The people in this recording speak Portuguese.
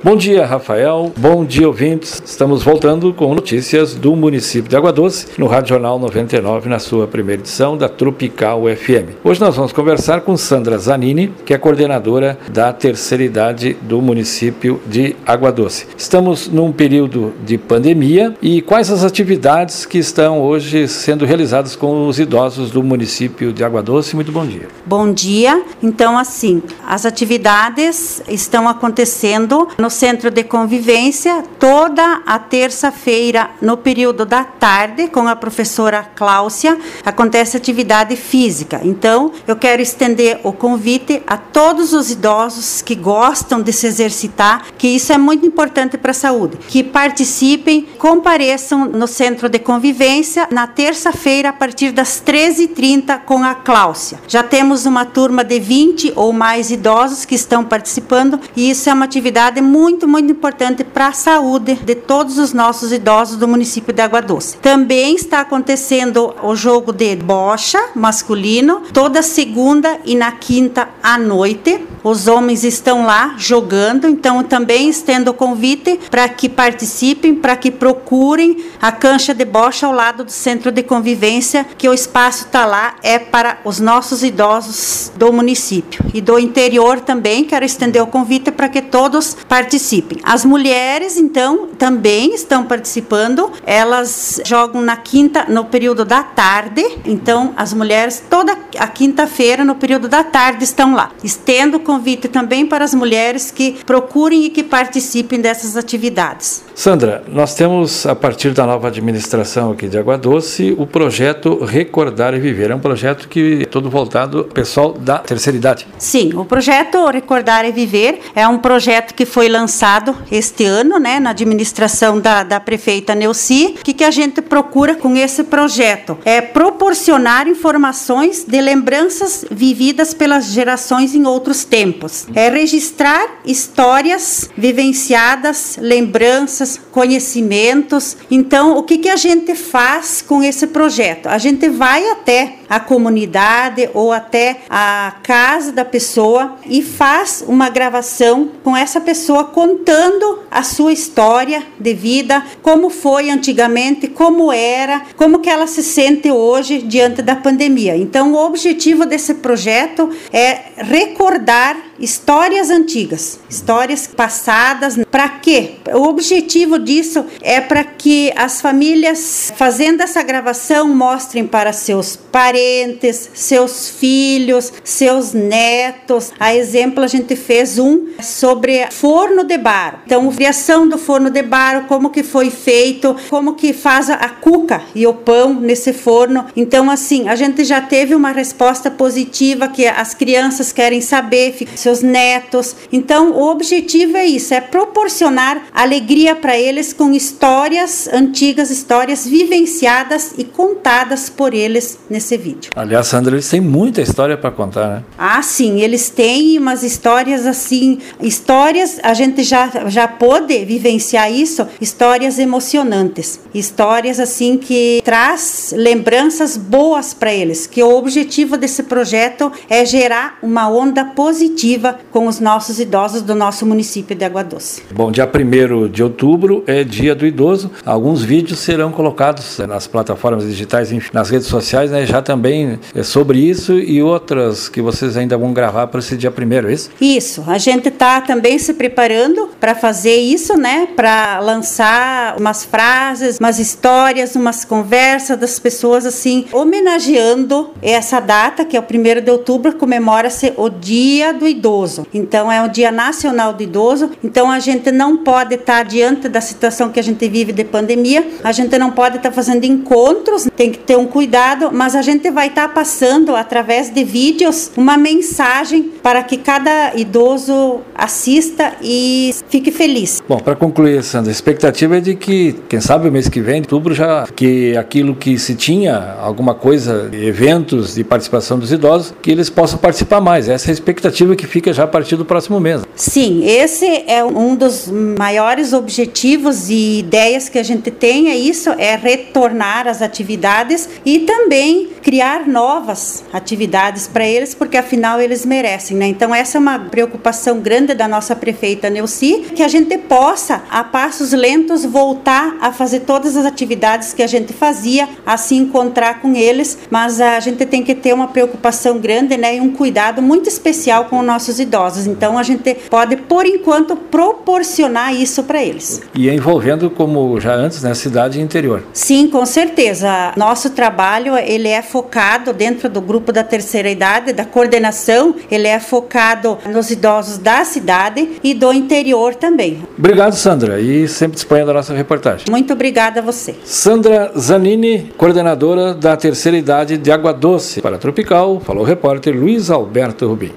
Bom dia, Rafael. Bom dia, ouvintes. Estamos voltando com notícias do município de Água Doce no Rádio Jornal 99, na sua primeira edição da Tropical FM. Hoje nós vamos conversar com Sandra Zanini, que é coordenadora da terceira idade do município de Água Doce. Estamos num período de pandemia e quais as atividades que estão hoje sendo realizadas com os idosos do município de Água Doce? Muito bom dia. Bom dia. Então, assim, as atividades estão acontecendo no no Centro de Convivência toda a terça-feira, no período da tarde, com a professora Cláudia, acontece atividade física. Então, eu quero estender o convite a todos os idosos que gostam de se exercitar, que isso é muito importante para a saúde, que participem, compareçam no Centro de Convivência na terça-feira, a partir das 13h30, com a Cláudia. Já temos uma turma de 20 ou mais idosos que estão participando, e isso é uma atividade muito muito, muito importante para a saúde de todos os nossos idosos do município de Água Doce. Também está acontecendo o jogo de bocha masculino toda segunda e na quinta à noite. Os homens estão lá jogando, então também estendo o convite para que participem, para que procurem a cancha de bocha ao lado do centro de convivência, que o espaço está lá, é para os nossos idosos do município. E do interior também, quero estender o convite para que todos participem participem. As mulheres, então, também estão participando. Elas jogam na quinta, no período da tarde. Então, as mulheres, toda a quinta-feira, no período da tarde, estão lá. Estendo o convite também para as mulheres que procurem e que participem dessas atividades. Sandra, nós temos, a partir da nova administração aqui de Água Doce, o projeto Recordar e Viver. É um projeto que é todo voltado ao pessoal da terceira idade. Sim, o projeto Recordar e Viver é um projeto que foi lançado este ano, né, na administração da, da prefeita Neuci. O que, que a gente procura com esse projeto? É proporcionar informações de lembranças vividas pelas gerações em outros tempos. É registrar histórias vivenciadas, lembranças, conhecimentos. Então, o que, que a gente faz com esse projeto? A gente vai até a comunidade ou até a casa da pessoa e faz uma gravação com essa pessoa contando a sua história de vida, como foi antigamente, como era, como que ela se sente hoje diante da pandemia. Então, o objetivo desse projeto é recordar histórias antigas, histórias passadas. Para quê? O objetivo disso é para que as famílias, fazendo essa gravação, mostrem para seus parentes, seus filhos, seus netos. A exemplo, a gente fez um sobre forno de bar. Então, a criação do forno de bar, como que foi feito, como que faz a cuca e o pão nesse forno. Então, assim, a gente já teve uma resposta positiva que as crianças querem saber seus netos. Então, o objetivo é isso, é proporcionar alegria para eles com histórias antigas, histórias vivenciadas e contadas por eles nesse vídeo. Aliás, Sandra, eles têm muita história para contar, né? Ah, sim, eles têm umas histórias assim, histórias, a gente já já pôde vivenciar isso, histórias emocionantes, histórias assim que traz lembranças boas para eles, que o objetivo desse projeto é gerar uma onda positiva com os nossos idosos do nosso município de Água Doce. Bom, dia 1 de outubro é dia do idoso. Alguns vídeos serão colocados nas plataformas digitais, nas redes sociais, né, já também é sobre isso e outras que vocês ainda vão gravar para esse dia 1 é isso? Isso. A gente está também se preparando para fazer isso, né? Para lançar umas frases, umas histórias, umas conversas das pessoas assim, homenageando essa data, que é o 1 de outubro, comemora-se o Dia do idoso. Então é o Dia Nacional do Idoso. Então a gente não pode estar diante da situação que a gente vive de pandemia. A gente não pode estar fazendo encontros, tem que ter um cuidado, mas a gente vai estar passando através de vídeos uma mensagem para que cada idoso assista e fique feliz. Bom, para concluir, Sandra, a expectativa é de que, quem sabe o mês que vem, outubro, já que aquilo que se tinha, alguma coisa, eventos de participação dos idosos, que eles possam participar mais. Essa é a expectativa que fica já a partir do próximo mês. Sim, esse é um dos maiores objetivos e ideias que a gente tem, é isso, é retornar às atividades e também criar novas atividades para eles, porque afinal eles merecem, né? Então essa é uma preocupação grande da nossa prefeita Neuci, que a gente possa, a passos lentos, voltar a fazer todas as atividades que a gente fazia, a se encontrar com eles, mas a gente tem que ter uma preocupação grande, né, e um cuidado muito especial com os nossos idosos. Então a gente pode, por enquanto, proporcionar isso para eles. E envolvendo, como já antes, né, cidade e interior. Sim, com certeza. Nosso trabalho ele é focado dentro do grupo da terceira idade, da coordenação, ele é focado nos idosos da cidade e do interior também. Obrigado, Sandra, e sempre disponha a nossa reportagem. Muito obrigada a você. Sandra Zanini, coordenadora da terceira idade de Água Doce. Para Tropical, falou o repórter Luiz Alberto Rubim.